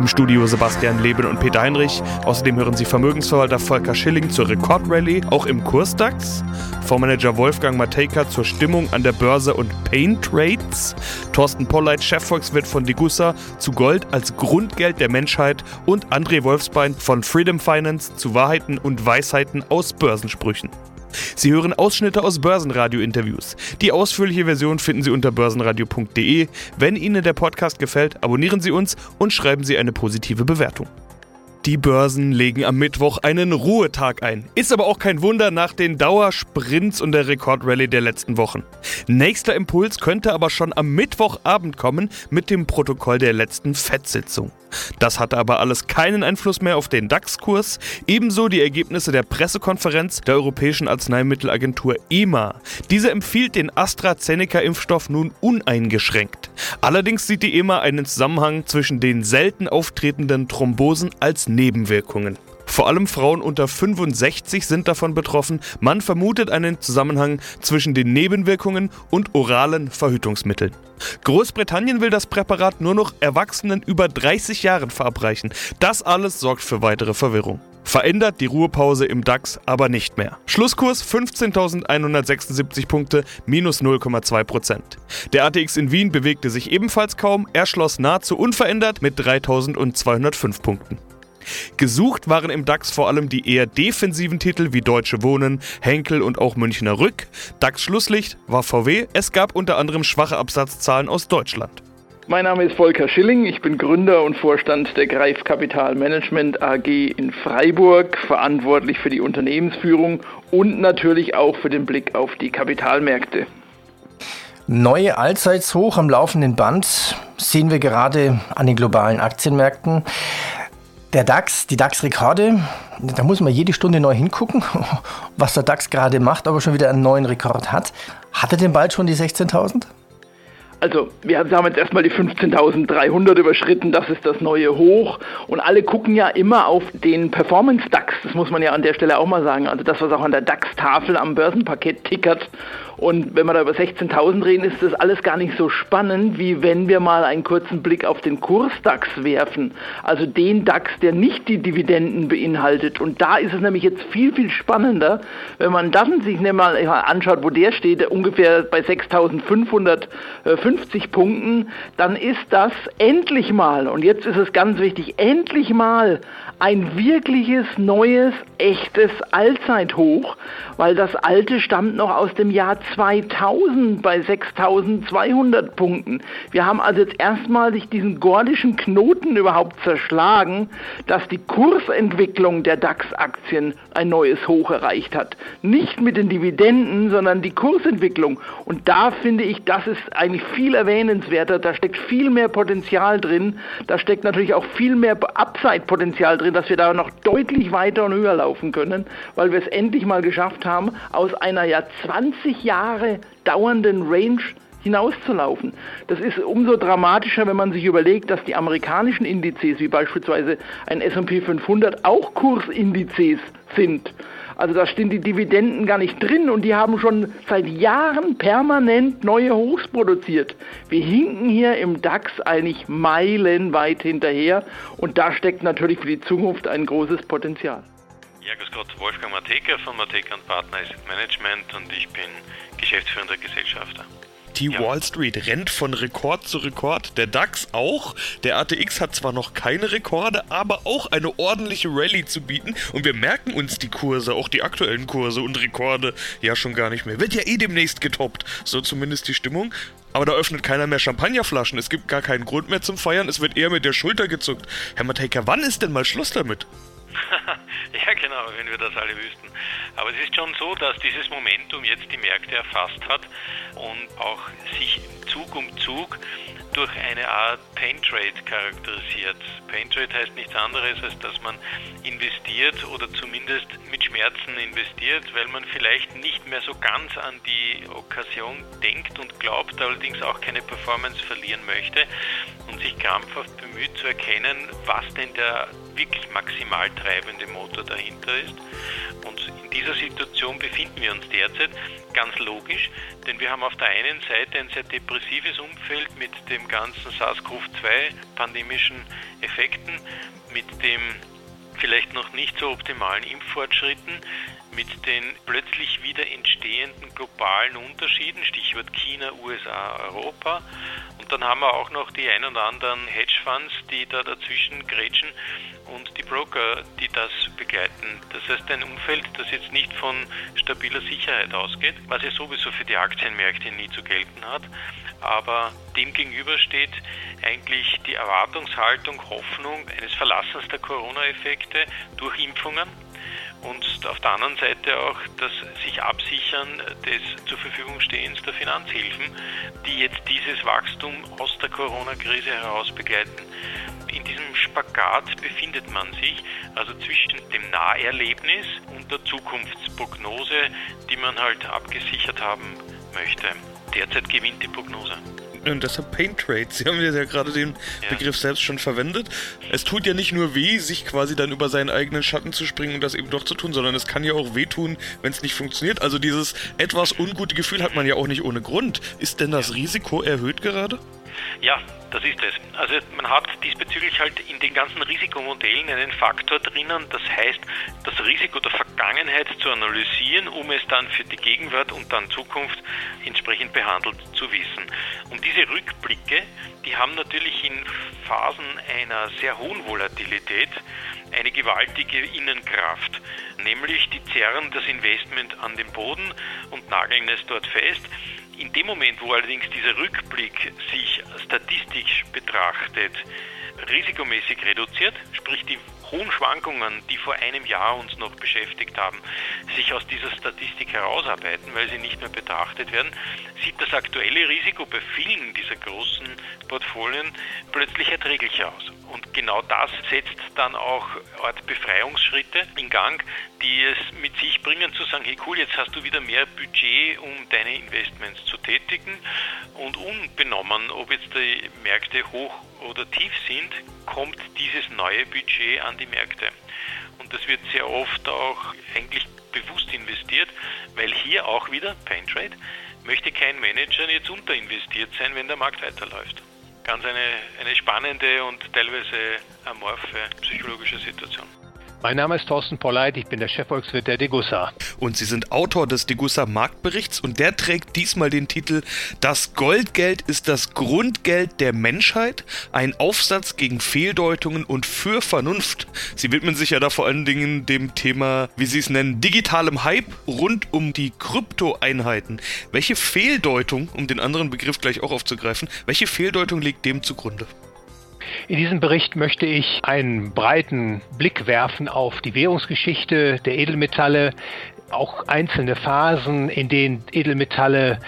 Im Studio Sebastian Leben und Peter Heinrich. Außerdem hören Sie Vermögensverwalter Volker Schilling zur Rekordrallye, auch im Kursdax. Fondsmanager Wolfgang Matejka zur Stimmung an der Börse und Pain Trades. Thorsten Polleit, Chefvolkswirt von Degussa, zu Gold als Grundgeld der Menschheit. Und André Wolfsbein von Freedom Finance zu Wahrheiten und Weisheiten aus Börsensprüchen. Sie hören Ausschnitte aus Börsenradio-Interviews. Die ausführliche Version finden Sie unter börsenradio.de. Wenn Ihnen der Podcast gefällt, abonnieren Sie uns und schreiben Sie eine positive Bewertung. Die Börsen legen am Mittwoch einen Ruhetag ein. Ist aber auch kein Wunder nach den Dauersprints und der Rekordrallye der letzten Wochen. Nächster Impuls könnte aber schon am Mittwochabend kommen mit dem Protokoll der letzten FED-Sitzung. Das hatte aber alles keinen Einfluss mehr auf den DAX-Kurs, ebenso die Ergebnisse der Pressekonferenz der Europäischen Arzneimittelagentur EMA. Diese empfiehlt den AstraZeneca-Impfstoff nun uneingeschränkt. Allerdings sieht die EMA einen Zusammenhang zwischen den selten auftretenden Thrombosen als Nebenwirkungen. Vor allem Frauen unter 65 sind davon betroffen. Man vermutet einen Zusammenhang zwischen den Nebenwirkungen und oralen Verhütungsmitteln. Großbritannien will das Präparat nur noch Erwachsenen über 30 Jahren verabreichen. Das alles sorgt für weitere Verwirrung. Verändert die Ruhepause im DAX aber nicht mehr. Schlusskurs 15.176 Punkte, minus 0,2% Der ATX in Wien bewegte sich ebenfalls kaum, er schloss nahezu unverändert mit 3.205 Punkten. Gesucht waren im DAX vor allem die eher defensiven Titel wie Deutsche Wohnen, Henkel und auch Münchner Rück. DAX Schlusslicht war VW. Es gab unter anderem schwache Absatzzahlen aus Deutschland. Mein Name ist Volker Schilling, ich bin Gründer und Vorstand der Greif Kapital Management AG in Freiburg, verantwortlich für die Unternehmensführung und natürlich auch für den Blick auf die Kapitalmärkte. Neue Allzeitshoch am laufenden Band sehen wir gerade an den globalen Aktienmärkten. Der DAX, die DAX-Rekorde, da muss man jede Stunde neu hingucken, was der DAX gerade macht, aber schon wieder einen neuen Rekord hat. Hat er denn bald schon die 16.000? Also, wir haben jetzt erstmal die 15.300 überschritten, das ist das neue Hoch. Und alle gucken ja immer auf den Performance-DAX, das muss man ja an der Stelle auch mal sagen. Also das, was auch an der DAX-Tafel am Börsenpaket tickert. Und wenn wir da über 16.000 reden, ist das alles gar nicht so spannend, wie wenn wir mal einen kurzen Blick auf den Kurs-DAX werfen. Also den DAX, der nicht die Dividenden beinhaltet. Und da ist es nämlich jetzt viel, viel spannender, wenn man dann sich mal anschaut, wo der steht, ungefähr bei 6.550 Punkten, dann ist das endlich mal, und jetzt ist es ganz wichtig, endlich mal ein wirkliches, neues, echtes Allzeithoch, weil das alte stammt noch aus dem Jahr 2000 bei 6200 Punkten. Wir haben also jetzt erstmalig diesen gordischen Knoten überhaupt zerschlagen, dass die Kursentwicklung der DAX-Aktien ein neues Hoch erreicht hat. Nicht mit den Dividenden, sondern die Kursentwicklung. Und da finde ich, das ist eigentlich viel erwähnenswerter. Da steckt viel mehr Potenzial drin. Da steckt natürlich auch viel mehr Upside-Potenzial drin dass wir da noch deutlich weiter und höher laufen können, weil wir es endlich mal geschafft haben, aus einer ja 20 Jahre dauernden Range hinauszulaufen. Das ist umso dramatischer, wenn man sich überlegt, dass die amerikanischen Indizes, wie beispielsweise ein S&P 500, auch Kursindizes sind. Also da stehen die Dividenden gar nicht drin und die haben schon seit Jahren permanent neue Hochs produziert. Wir hinken hier im DAX eigentlich meilenweit hinterher und da steckt natürlich für die Zukunft ein großes Potenzial. Ja, grüß Gott, Wolfgang Mateka von Mateka Partner Asset Management und ich bin geschäftsführender Gesellschafter. Die ja. Wall Street rennt von Rekord zu Rekord, der DAX auch. Der ATX hat zwar noch keine Rekorde, aber auch eine ordentliche Rallye zu bieten. Und wir merken uns die Kurse, auch die aktuellen Kurse und Rekorde, ja schon gar nicht mehr. Wird ja eh demnächst getoppt, so zumindest die Stimmung. Aber da öffnet keiner mehr Champagnerflaschen. Es gibt gar keinen Grund mehr zum Feiern. Es wird eher mit der Schulter gezuckt. Herr Matejka, wann ist denn mal Schluss damit? ja, genau, wenn wir das alle wüssten. Aber es ist schon so, dass dieses Momentum jetzt die Märkte erfasst hat und auch sich Zug um Zug durch eine Art Pain Trade charakterisiert. Pain Trade heißt nichts anderes, als dass man investiert oder zumindest mit Schmerzen investiert, weil man vielleicht nicht mehr so ganz an die Okkasion denkt und glaubt, allerdings auch keine Performance verlieren möchte und sich krampfhaft bemüht zu erkennen, was denn der wirklich maximal treibende Motor dahinter ist. Und in dieser Situation befinden wir uns derzeit. Ganz logisch, denn wir haben auf der einen Seite ein sehr depressives Umfeld mit dem ganzen SARS-CoV-2 pandemischen Effekten, mit dem vielleicht noch nicht so optimalen Impffortschritten, mit den plötzlich wieder entstehenden globalen Unterschieden, Stichwort China, USA, Europa. Und dann haben wir auch noch die ein oder anderen Hedgefonds, die da dazwischen grätschen und die Broker, die das begleiten. Das heißt ein Umfeld, das jetzt nicht von stabiler Sicherheit ausgeht, was ja sowieso für die Aktienmärkte nie zu gelten hat. Aber dem gegenüber steht eigentlich die Erwartungshaltung, Hoffnung eines Verlassens der Corona-Effekte durch Impfungen und auf der anderen Seite auch das sich absichern des zur Verfügung stehens der Finanzhilfen, die jetzt dieses Wachstum aus der Corona-Krise heraus begleiten. In diesem Spagat befindet man sich, also zwischen dem Naherlebnis und der Zukunftsprognose, die man halt abgesichert haben möchte. Derzeit gewinnt die Prognose. Und deshalb Pain Trade. Sie haben ja gerade den ja. Begriff selbst schon verwendet. Es tut ja nicht nur weh, sich quasi dann über seinen eigenen Schatten zu springen und das eben doch zu tun, sondern es kann ja auch wehtun, wenn es nicht funktioniert. Also dieses etwas ungute Gefühl hat man ja auch nicht ohne Grund. Ist denn das Risiko erhöht gerade? Ja, das ist es. Also man hat diesbezüglich halt in den ganzen Risikomodellen einen Faktor drinnen, das heißt, das Risiko der Vergangenheit zu analysieren, um es dann für die Gegenwart und dann Zukunft entsprechend behandelt zu wissen. Und diese Rückblicke, die haben natürlich in Phasen einer sehr hohen Volatilität eine gewaltige Innenkraft, nämlich die zerren das Investment an den Boden und nageln es dort fest in dem Moment, wo allerdings dieser Rückblick sich statistisch betrachtet, risikomäßig reduziert, sprich die hohen Schwankungen, die vor einem Jahr uns noch beschäftigt haben, sich aus dieser Statistik herausarbeiten, weil sie nicht mehr betrachtet werden, sieht das aktuelle Risiko bei vielen dieser großen Portfolien plötzlich erträglicher aus. Und genau das setzt dann auch Art Befreiungsschritte in Gang, die es mit sich bringen, zu sagen, hey cool, jetzt hast du wieder mehr Budget, um deine Investments zu tätigen. Und unbenommen, ob jetzt die Märkte hoch oder tief sind, kommt dieses neue Budget an die Märkte. Und das wird sehr oft auch eigentlich bewusst investiert, weil hier auch wieder, Pain Trade, möchte kein Manager jetzt unterinvestiert sein, wenn der Markt weiterläuft. Ganz eine, eine spannende und teilweise amorphe psychologische Situation. Mein Name ist Thorsten Polleit, ich bin der Chefvolkswirt der Degussa. Und Sie sind Autor des Degussa Marktberichts und der trägt diesmal den Titel Das Goldgeld ist das Grundgeld der Menschheit, ein Aufsatz gegen Fehldeutungen und für Vernunft. Sie widmen sich ja da vor allen Dingen dem Thema, wie Sie es nennen, digitalem Hype rund um die Kryptoeinheiten. Welche Fehldeutung, um den anderen Begriff gleich auch aufzugreifen, welche Fehldeutung liegt dem zugrunde? In diesem Bericht möchte ich einen breiten Blick werfen auf die Währungsgeschichte der Edelmetalle, auch einzelne Phasen, in denen Edelmetalle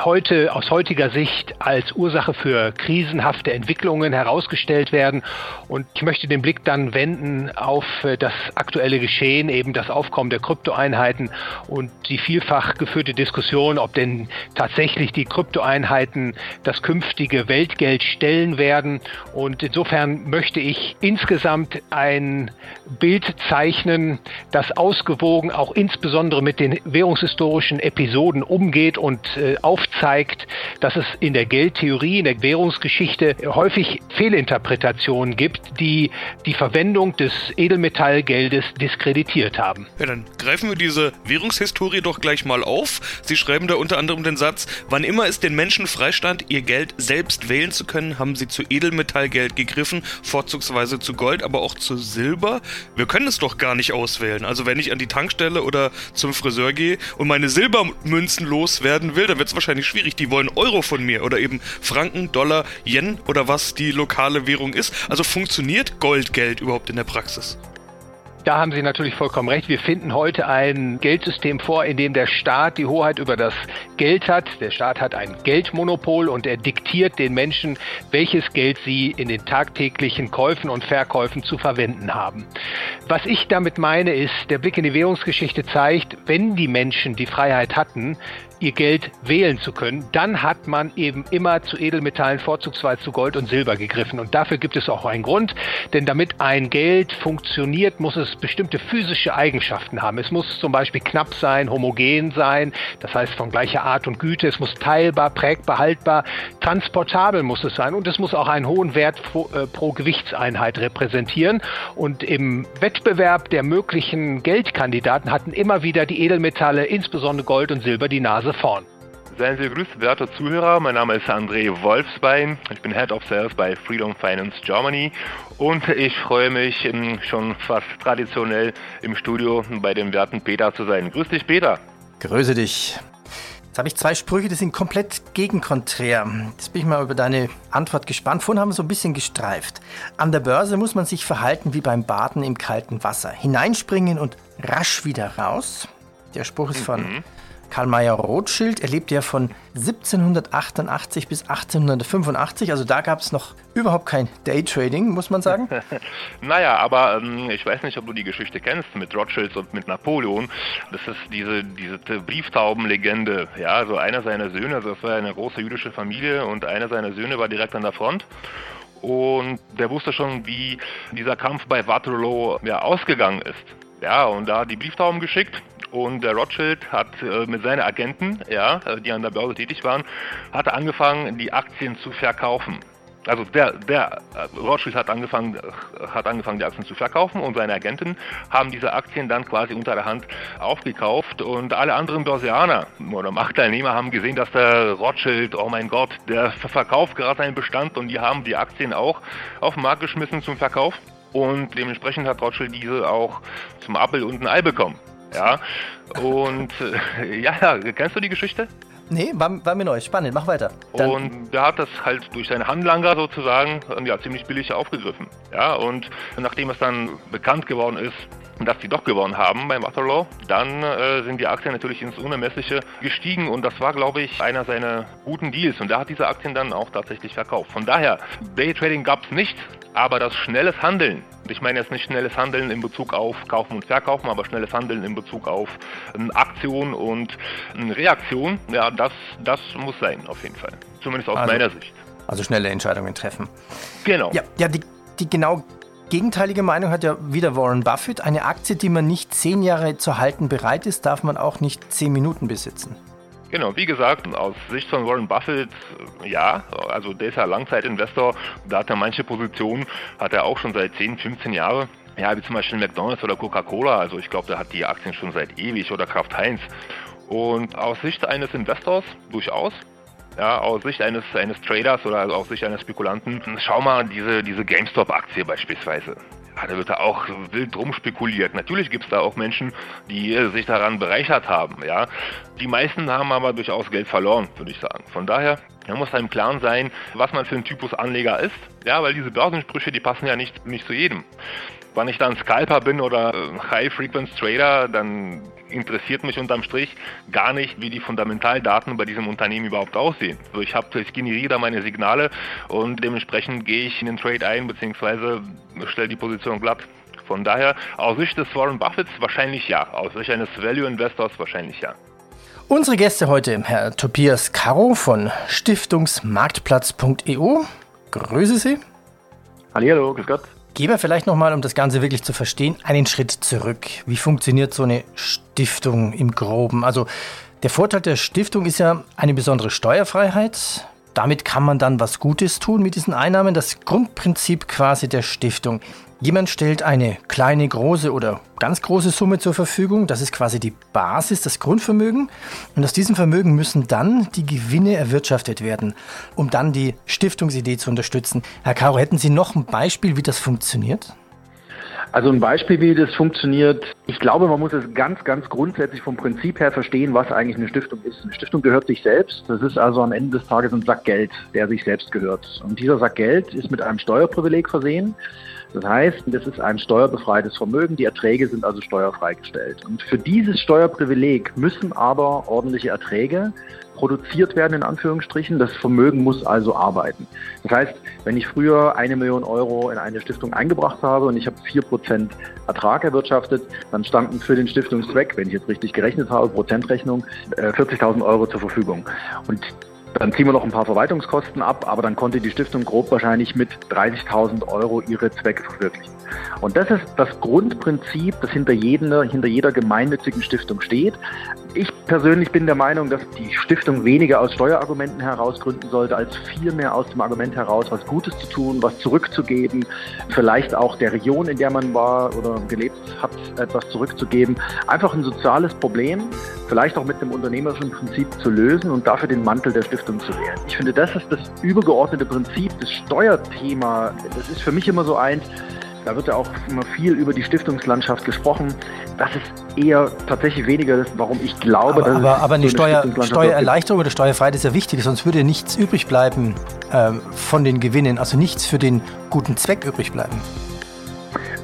heute aus heutiger Sicht als Ursache für krisenhafte Entwicklungen herausgestellt werden. Und ich möchte den Blick dann wenden auf äh, das aktuelle Geschehen, eben das Aufkommen der Kryptoeinheiten und die vielfach geführte Diskussion, ob denn tatsächlich die Kryptoeinheiten das künftige Weltgeld stellen werden. Und insofern möchte ich insgesamt ein Bild zeichnen, das ausgewogen auch insbesondere mit den währungshistorischen Episoden umgeht und äh, aufzeigt, dass es in der Geldtheorie, in der Währungsgeschichte häufig Fehlinterpretationen gibt, die die Verwendung des Edelmetallgeldes diskreditiert haben. Ja, dann greifen wir diese Währungshistorie doch gleich mal auf. Sie schreiben da unter anderem den Satz, wann immer es den Menschen freistand, ihr Geld selbst wählen zu können, haben sie zu Edelmetallgeld gegriffen, vorzugsweise zu Gold, aber auch zu Silber. Wir können es doch gar nicht auswählen. Also wenn ich an die Tankstelle oder zum Friseur gehe und meine Silbermünzen loswerden will, dann wird es wahrscheinlich schwierig. Die wollen Euro von mir oder eben Franken, Dollar, Yen oder was die lokale Währung ist. Also funktioniert Goldgeld überhaupt in der Praxis? Da haben Sie natürlich vollkommen recht. Wir finden heute ein Geldsystem vor, in dem der Staat die Hoheit über das Geld hat. Der Staat hat ein Geldmonopol und er diktiert den Menschen, welches Geld sie in den tagtäglichen Käufen und Verkäufen zu verwenden haben. Was ich damit meine ist, der Blick in die Währungsgeschichte zeigt, wenn die Menschen die Freiheit hatten, ihr Geld wählen zu können, dann hat man eben immer zu Edelmetallen, vorzugsweise zu Gold und Silber gegriffen. Und dafür gibt es auch einen Grund, denn damit ein Geld funktioniert, muss es bestimmte physische Eigenschaften haben. Es muss zum Beispiel knapp sein, homogen sein, das heißt von gleicher Art und Güte, es muss teilbar, prägbar, haltbar, transportabel muss es sein und es muss auch einen hohen Wert pro, äh, pro Gewichtseinheit repräsentieren. Und im Wettbewerb der möglichen Geldkandidaten hatten immer wieder die Edelmetalle, insbesondere Gold und Silber, die Nase vorn. Seien Sie gegrüßt, werte Zuhörer. Mein Name ist André Wolfsbein. Ich bin Head of Sales bei Freedom Finance Germany und ich freue mich ähm, schon fast traditionell im Studio bei dem werten Peter zu sein. Grüß dich, Peter. Grüße dich. Jetzt habe ich zwei Sprüche, die sind komplett gegenkonträr. Jetzt bin ich mal über deine Antwort gespannt. Vorhin haben wir so ein bisschen gestreift. An der Börse muss man sich verhalten wie beim Baden im kalten Wasser. Hineinspringen und rasch wieder raus. Der Spruch ist von mhm. Karl Mayer Rothschild. Er lebte ja von 1788 bis 1885. Also da gab es noch überhaupt kein Daytrading, muss man sagen. naja, aber ähm, ich weiß nicht, ob du die Geschichte kennst mit Rothschilds und mit Napoleon. Das ist diese, diese Brieftaubenlegende. Ja, also einer seiner Söhne, also das war eine große jüdische Familie und einer seiner Söhne war direkt an der Front. Und der wusste schon, wie dieser Kampf bei Waterloo ja, ausgegangen ist. Ja, und da hat die Brieftauben geschickt und der Rothschild hat äh, mit seinen Agenten, ja, äh, die an der Börse tätig waren, hat angefangen, die Aktien zu verkaufen. Also der, der äh, Rothschild hat angefangen, äh, hat angefangen, die Aktien zu verkaufen und seine Agenten haben diese Aktien dann quasi unter der Hand aufgekauft und alle anderen Börsianer oder Marktteilnehmer haben gesehen, dass der Rothschild, oh mein Gott, der verkauft gerade seinen Bestand und die haben die Aktien auch auf den Markt geschmissen zum Verkauf und dementsprechend hat Rothschild diese auch zum Apfel und ein Ei bekommen. Ja, und äh, ja, kennst du die Geschichte? Nee, war, war, mir neu. Spannend, mach weiter. Dann und der hat das halt durch seine Handlanger sozusagen ja, ziemlich billig aufgegriffen. Ja, und nachdem es dann bekannt geworden ist, dass die doch gewonnen haben beim Waterloo, dann äh, sind die Aktien natürlich ins Unermessliche gestiegen und das war, glaube ich, einer seiner guten Deals und der hat diese Aktien dann auch tatsächlich verkauft. Von daher, Daytrading gab es nicht, aber das schnelles Handeln, ich meine jetzt nicht schnelles Handeln in Bezug auf Kaufen und Verkaufen, aber schnelles Handeln in Bezug auf ähm, Aktion und ähm, Reaktion, ja, das, das muss sein, auf jeden Fall. Zumindest aus also, meiner Sicht. Also schnelle Entscheidungen treffen. Genau. Ja, ja die, die genau gegenteilige Meinung hat ja wieder Warren Buffett. Eine Aktie, die man nicht zehn Jahre zu halten bereit ist, darf man auch nicht zehn Minuten besitzen. Genau, wie gesagt, aus Sicht von Warren Buffett, ja, also der ist ja Langzeitinvestor, da hat er manche Positionen, hat er auch schon seit 10, 15 Jahren. Ja, wie zum Beispiel McDonalds oder Coca-Cola, also ich glaube, der hat die Aktien schon seit ewig oder Kraft Heinz. Und aus Sicht eines Investors durchaus, ja, aus Sicht eines, eines Traders oder aus Sicht eines Spekulanten, schau mal diese, diese GameStop-Aktie beispielsweise. Ja, da wird da auch wild drum spekuliert. Natürlich gibt es da auch Menschen, die sich daran bereichert haben. Ja. Die meisten haben aber durchaus Geld verloren, würde ich sagen. Von daher man muss einem Klaren sein, was man für ein Typus Anleger ist. Ja, weil diese Börsensprüche, die passen ja nicht, nicht zu jedem. Wenn ich dann Scalper bin oder äh, High-Frequency-Trader, dann interessiert mich unterm Strich gar nicht, wie die Fundamentaldaten bei diesem Unternehmen überhaupt aussehen. Also ich, hab, ich generiere da meine Signale und dementsprechend gehe ich in den Trade ein, beziehungsweise stelle die Position glatt. Von daher, aus Sicht des Warren Buffets wahrscheinlich ja, aus Sicht eines Value Investors wahrscheinlich ja. Unsere Gäste heute, Herr Tobias Caro von Stiftungsmarktplatz.eu. Grüße Sie. Hallo, grüß Gott. Gehen wir vielleicht nochmal, um das Ganze wirklich zu verstehen, einen Schritt zurück. Wie funktioniert so eine Stiftung im Groben? Also der Vorteil der Stiftung ist ja eine besondere Steuerfreiheit. Damit kann man dann was Gutes tun mit diesen Einnahmen. Das Grundprinzip quasi der Stiftung. Jemand stellt eine kleine, große oder ganz große Summe zur Verfügung. Das ist quasi die Basis, das Grundvermögen. Und aus diesem Vermögen müssen dann die Gewinne erwirtschaftet werden, um dann die Stiftungsidee zu unterstützen. Herr Caro, hätten Sie noch ein Beispiel, wie das funktioniert? Also ein Beispiel, wie das funktioniert. Ich glaube, man muss es ganz, ganz grundsätzlich vom Prinzip her verstehen, was eigentlich eine Stiftung ist. Eine Stiftung gehört sich selbst. Das ist also am Ende des Tages ein Sack Geld, der sich selbst gehört. Und dieser Sack Geld ist mit einem Steuerprivileg versehen. Das heißt, das ist ein steuerbefreites Vermögen, die Erträge sind also steuerfrei gestellt. Und für dieses Steuerprivileg müssen aber ordentliche Erträge produziert werden, in Anführungsstrichen. Das Vermögen muss also arbeiten. Das heißt, wenn ich früher eine Million Euro in eine Stiftung eingebracht habe und ich habe vier Prozent Ertrag erwirtschaftet, dann standen für den Stiftungszweck, wenn ich jetzt richtig gerechnet habe, Prozentrechnung, 40.000 äh, Euro zur Verfügung. Und dann ziehen wir noch ein paar Verwaltungskosten ab, aber dann konnte die Stiftung grob wahrscheinlich mit 30.000 Euro ihre Zwecke verwirklichen. Und das ist das Grundprinzip, das hinter, jeder, hinter jeder gemeinnützigen Stiftung steht. Ich persönlich bin der Meinung, dass die Stiftung weniger aus Steuerargumenten heraus gründen sollte, als vielmehr aus dem Argument heraus, was Gutes zu tun, was zurückzugeben, vielleicht auch der Region, in der man war oder gelebt hat, etwas zurückzugeben. Einfach ein soziales Problem, vielleicht auch mit einem unternehmerischen Prinzip zu lösen und dafür den Mantel der Stiftung zu wählen. Ich finde, das ist das übergeordnete Prinzip, das Steuerthema. Das ist für mich immer so eins, da wird ja auch immer viel über die Stiftungslandschaft gesprochen. Das ist eher tatsächlich weniger das, warum ich glaube, aber, dass aber, aber eine, so eine Steuer, Steuererleichterung oder Steuerfreiheit ist ja wichtig, sonst würde nichts übrig bleiben ähm, von den Gewinnen, also nichts für den guten Zweck übrig bleiben.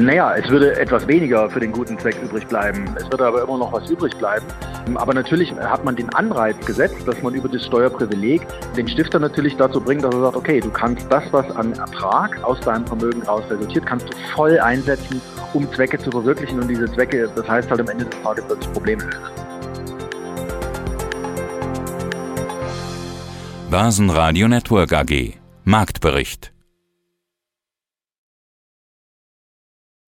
Naja, es würde etwas weniger für den guten Zweck übrig bleiben. Es würde aber immer noch was übrig bleiben. Aber natürlich hat man den Anreiz gesetzt, dass man über das Steuerprivileg den Stifter natürlich dazu bringt, dass er sagt, okay, du kannst das, was an Ertrag aus deinem Vermögen raus resultiert, kannst du voll einsetzen, um Zwecke zu verwirklichen. Und diese Zwecke, das heißt halt am Ende des Tages, das Problem lösen. Basen Network AG Marktbericht